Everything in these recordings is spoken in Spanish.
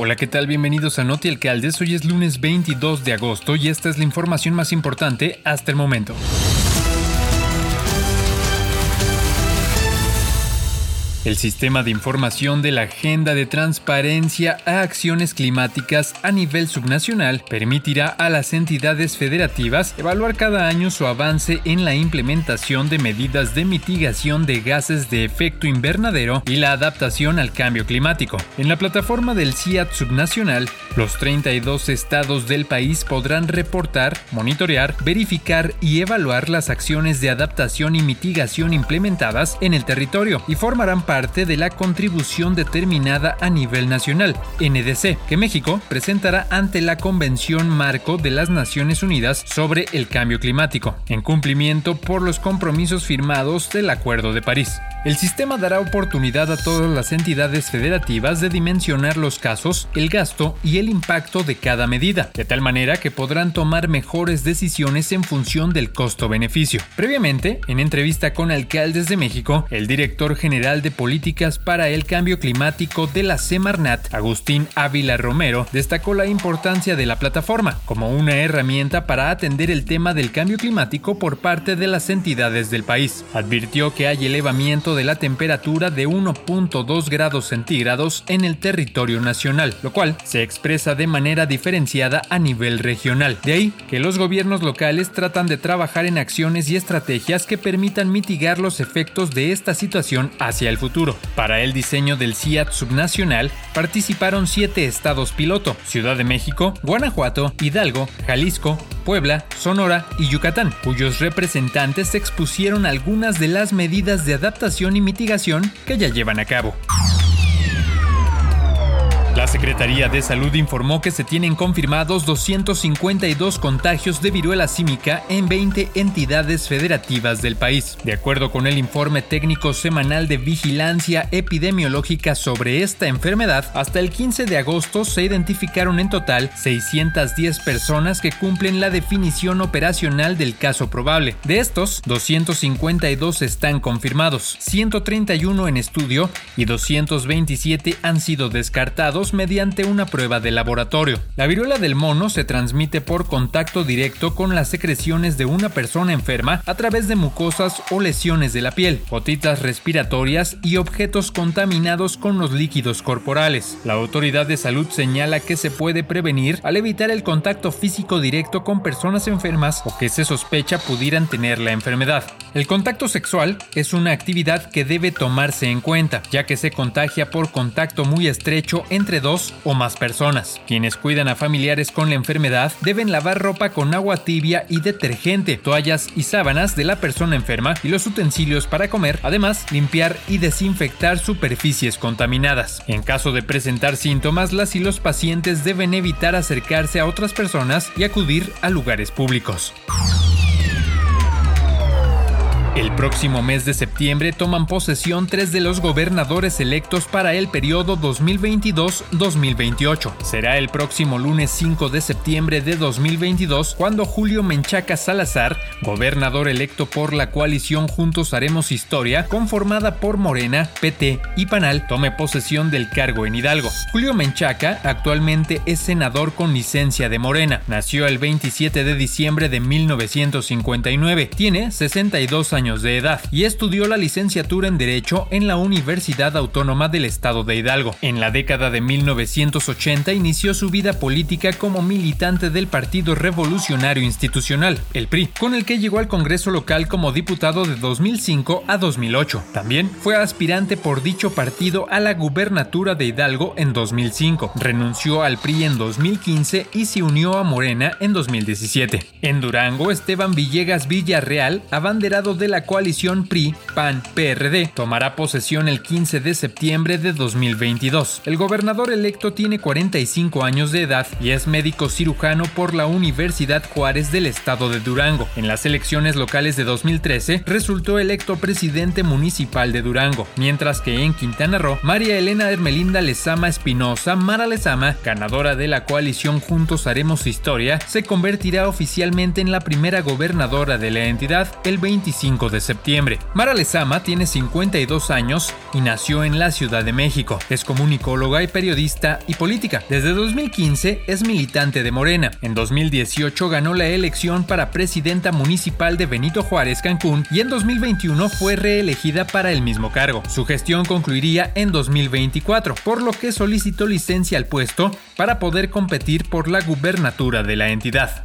Hola, ¿qué tal? Bienvenidos a Noti Alcaldes. Hoy es lunes 22 de agosto y esta es la información más importante hasta el momento. El sistema de información de la Agenda de Transparencia a Acciones Climáticas a nivel subnacional permitirá a las entidades federativas evaluar cada año su avance en la implementación de medidas de mitigación de gases de efecto invernadero y la adaptación al cambio climático. En la plataforma del CIAT subnacional, los 32 estados del país podrán reportar, monitorear, verificar y evaluar las acciones de adaptación y mitigación implementadas en el territorio y formarán parte parte de la contribución determinada a nivel nacional, NDC, que México presentará ante la Convención Marco de las Naciones Unidas sobre el Cambio Climático, en cumplimiento por los compromisos firmados del Acuerdo de París. El sistema dará oportunidad a todas las entidades federativas de dimensionar los casos, el gasto y el impacto de cada medida, de tal manera que podrán tomar mejores decisiones en función del costo-beneficio. Previamente, en entrevista con alcaldes de México, el director general de Políticas para el Cambio Climático de la Semarnat, Agustín Ávila Romero, destacó la importancia de la plataforma como una herramienta para atender el tema del cambio climático por parte de las entidades del país. Advirtió que hay elevamiento de la temperatura de 1.2 grados centígrados en el territorio nacional, lo cual se expresa de manera diferenciada a nivel regional. De ahí que los gobiernos locales tratan de trabajar en acciones y estrategias que permitan mitigar los efectos de esta situación hacia el futuro. Para el diseño del CIAT subnacional participaron siete estados piloto, Ciudad de México, Guanajuato, Hidalgo, Jalisco, Puebla, Sonora y Yucatán, cuyos representantes expusieron algunas de las medidas de adaptación y mitigación que ya llevan a cabo. Secretaría de Salud informó que se tienen confirmados 252 contagios de viruela símica en 20 entidades federativas del país. De acuerdo con el informe técnico semanal de vigilancia epidemiológica sobre esta enfermedad, hasta el 15 de agosto se identificaron en total 610 personas que cumplen la definición operacional del caso probable. De estos, 252 están confirmados, 131 en estudio y 227 han sido descartados una prueba de laboratorio. La viruela del mono se transmite por contacto directo con las secreciones de una persona enferma a través de mucosas o lesiones de la piel, gotitas respiratorias y objetos contaminados con los líquidos corporales. La autoridad de salud señala que se puede prevenir al evitar el contacto físico directo con personas enfermas o que se sospecha pudieran tener la enfermedad. El contacto sexual es una actividad que debe tomarse en cuenta, ya que se contagia por contacto muy estrecho entre dos o más personas. Quienes cuidan a familiares con la enfermedad deben lavar ropa con agua tibia y detergente, toallas y sábanas de la persona enferma y los utensilios para comer, además limpiar y desinfectar superficies contaminadas. En caso de presentar síntomas, las y los pacientes deben evitar acercarse a otras personas y acudir a lugares públicos. El próximo mes de septiembre toman posesión tres de los gobernadores electos para el periodo 2022-2028. Será el próximo lunes 5 de septiembre de 2022 cuando Julio Menchaca Salazar, gobernador electo por la coalición Juntos Haremos Historia, conformada por Morena, PT y Panal, tome posesión del cargo en Hidalgo. Julio Menchaca actualmente es senador con licencia de Morena. Nació el 27 de diciembre de 1959. Tiene 62 años de edad y estudió la licenciatura en Derecho en la Universidad Autónoma del Estado de Hidalgo. En la década de 1980 inició su vida política como militante del Partido Revolucionario Institucional, el PRI, con el que llegó al Congreso local como diputado de 2005 a 2008. También fue aspirante por dicho partido a la gubernatura de Hidalgo en 2005. Renunció al PRI en 2015 y se unió a Morena en 2017. En Durango, Esteban Villegas Villarreal, abanderado de la coalición PRI-PAN-PRD tomará posesión el 15 de septiembre de 2022. El gobernador electo tiene 45 años de edad y es médico cirujano por la Universidad Juárez del estado de Durango. En las elecciones locales de 2013 resultó electo presidente municipal de Durango, mientras que en Quintana Roo, María Elena Hermelinda Lezama Espinosa, Mara Lezama, ganadora de la coalición Juntos Haremos Historia, se convertirá oficialmente en la primera gobernadora de la entidad el 25 5 de septiembre. Mara Lezama tiene 52 años y nació en la Ciudad de México. Es comunicóloga y periodista y política. Desde 2015 es militante de Morena. En 2018 ganó la elección para presidenta municipal de Benito Juárez, Cancún, y en 2021 fue reelegida para el mismo cargo. Su gestión concluiría en 2024, por lo que solicitó licencia al puesto para poder competir por la gubernatura de la entidad.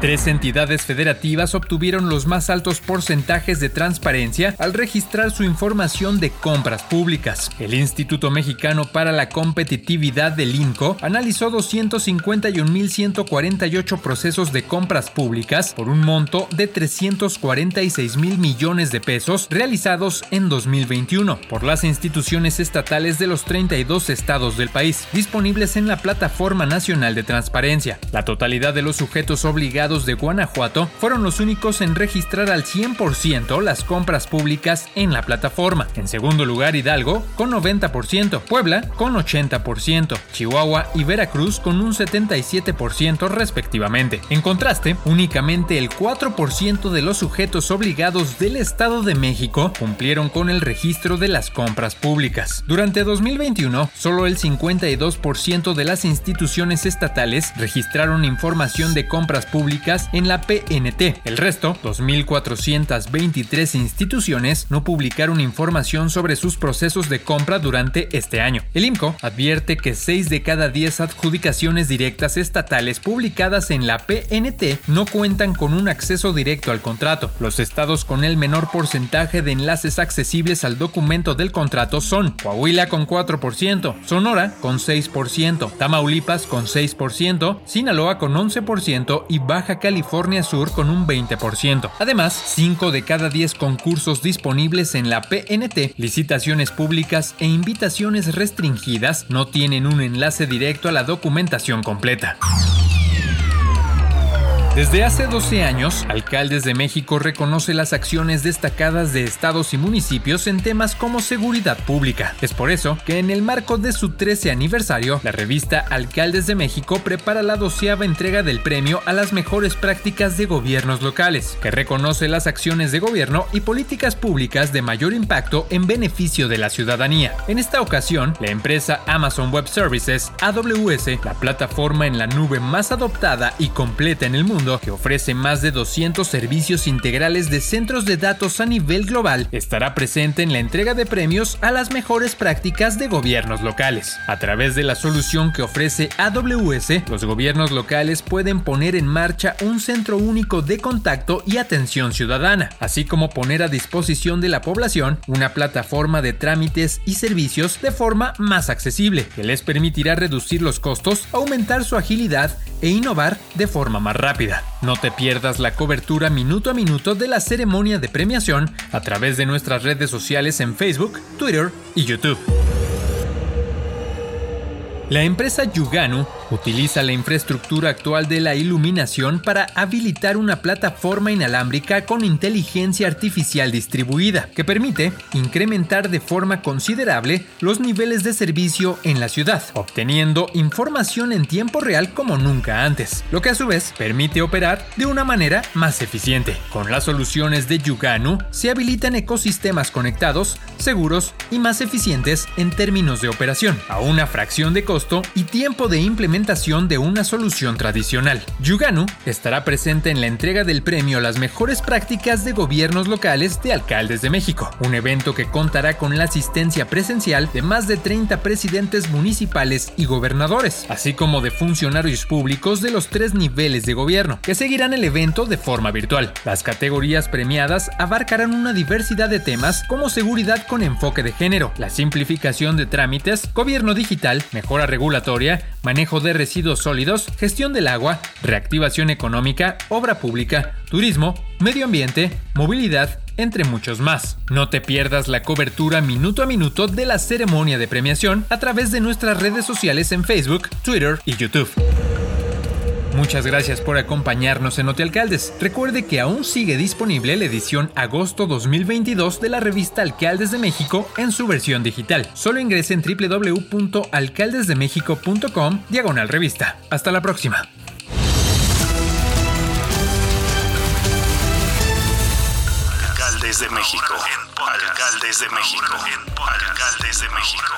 Tres entidades federativas obtuvieron los más altos porcentajes de transparencia al registrar su información de compras públicas. El Instituto Mexicano para la Competitividad del INCO analizó 251.148 procesos de compras públicas por un monto de 346 mil millones de pesos realizados en 2021 por las instituciones estatales de los 32 estados del país, disponibles en la Plataforma Nacional de Transparencia. La totalidad de los sujetos obligados de Guanajuato fueron los únicos en registrar al 100% las compras públicas en la plataforma. En segundo lugar, Hidalgo con 90%, Puebla con 80%, Chihuahua y Veracruz con un 77% respectivamente. En contraste, únicamente el 4% de los sujetos obligados del Estado de México cumplieron con el registro de las compras públicas. Durante 2021, solo el 52% de las instituciones estatales registraron información de compras públicas en la PNT. El resto, 2.423 instituciones, no publicaron información sobre sus procesos de compra durante este año. El IMCO advierte que 6 de cada 10 adjudicaciones directas estatales publicadas en la PNT no cuentan con un acceso directo al contrato. Los estados con el menor porcentaje de enlaces accesibles al documento del contrato son Coahuila con 4%, Sonora con 6%, Tamaulipas con 6%, Sinaloa con 11% y Baja California Sur con un 20%. Además, 5 de cada 10 concursos disponibles en la PNT, licitaciones públicas e invitaciones restringidas no tienen un enlace directo a la documentación completa. Desde hace 12 años, Alcaldes de México reconoce las acciones destacadas de estados y municipios en temas como seguridad pública. Es por eso que en el marco de su 13 aniversario, la revista Alcaldes de México prepara la doceava entrega del premio a las mejores prácticas de gobiernos locales, que reconoce las acciones de gobierno y políticas públicas de mayor impacto en beneficio de la ciudadanía. En esta ocasión, la empresa Amazon Web Services, AWS, la plataforma en la nube más adoptada y completa en el mundo, que ofrece más de 200 servicios integrales de centros de datos a nivel global, estará presente en la entrega de premios a las mejores prácticas de gobiernos locales. A través de la solución que ofrece AWS, los gobiernos locales pueden poner en marcha un centro único de contacto y atención ciudadana, así como poner a disposición de la población una plataforma de trámites y servicios de forma más accesible, que les permitirá reducir los costos, aumentar su agilidad e innovar de forma más rápida. No te pierdas la cobertura minuto a minuto de la ceremonia de premiación a través de nuestras redes sociales en Facebook, Twitter y YouTube. La empresa Yuganu utiliza la infraestructura actual de la iluminación para habilitar una plataforma inalámbrica con inteligencia artificial distribuida, que permite incrementar de forma considerable los niveles de servicio en la ciudad, obteniendo información en tiempo real como nunca antes, lo que a su vez permite operar de una manera más eficiente. Con las soluciones de Yuganu se habilitan ecosistemas conectados, seguros y más eficientes en términos de operación, a una fracción de costo y tiempo de implementación de una solución tradicional. Yuganu estará presente en la entrega del premio Las mejores prácticas de gobiernos locales de alcaldes de México, un evento que contará con la asistencia presencial de más de 30 presidentes municipales y gobernadores, así como de funcionarios públicos de los tres niveles de gobierno, que seguirán el evento de forma virtual. Las categorías premiadas abarcarán una diversidad de temas como seguridad con enfoque de género, la simplificación de trámites, gobierno digital, mejora regulatoria, manejo de residuos sólidos, gestión del agua, reactivación económica, obra pública, turismo, medio ambiente, movilidad, entre muchos más. No te pierdas la cobertura minuto a minuto de la ceremonia de premiación a través de nuestras redes sociales en Facebook, Twitter y YouTube. Muchas gracias por acompañarnos en Hotel Alcaldes. Recuerde que aún sigue disponible la edición agosto 2022 de la revista Alcaldes de México en su versión digital. Solo ingrese en www.alcaldesdemexico.com diagonal revista. Hasta la próxima. Alcaldes de México. Alcaldes de México. Alcaldes de México.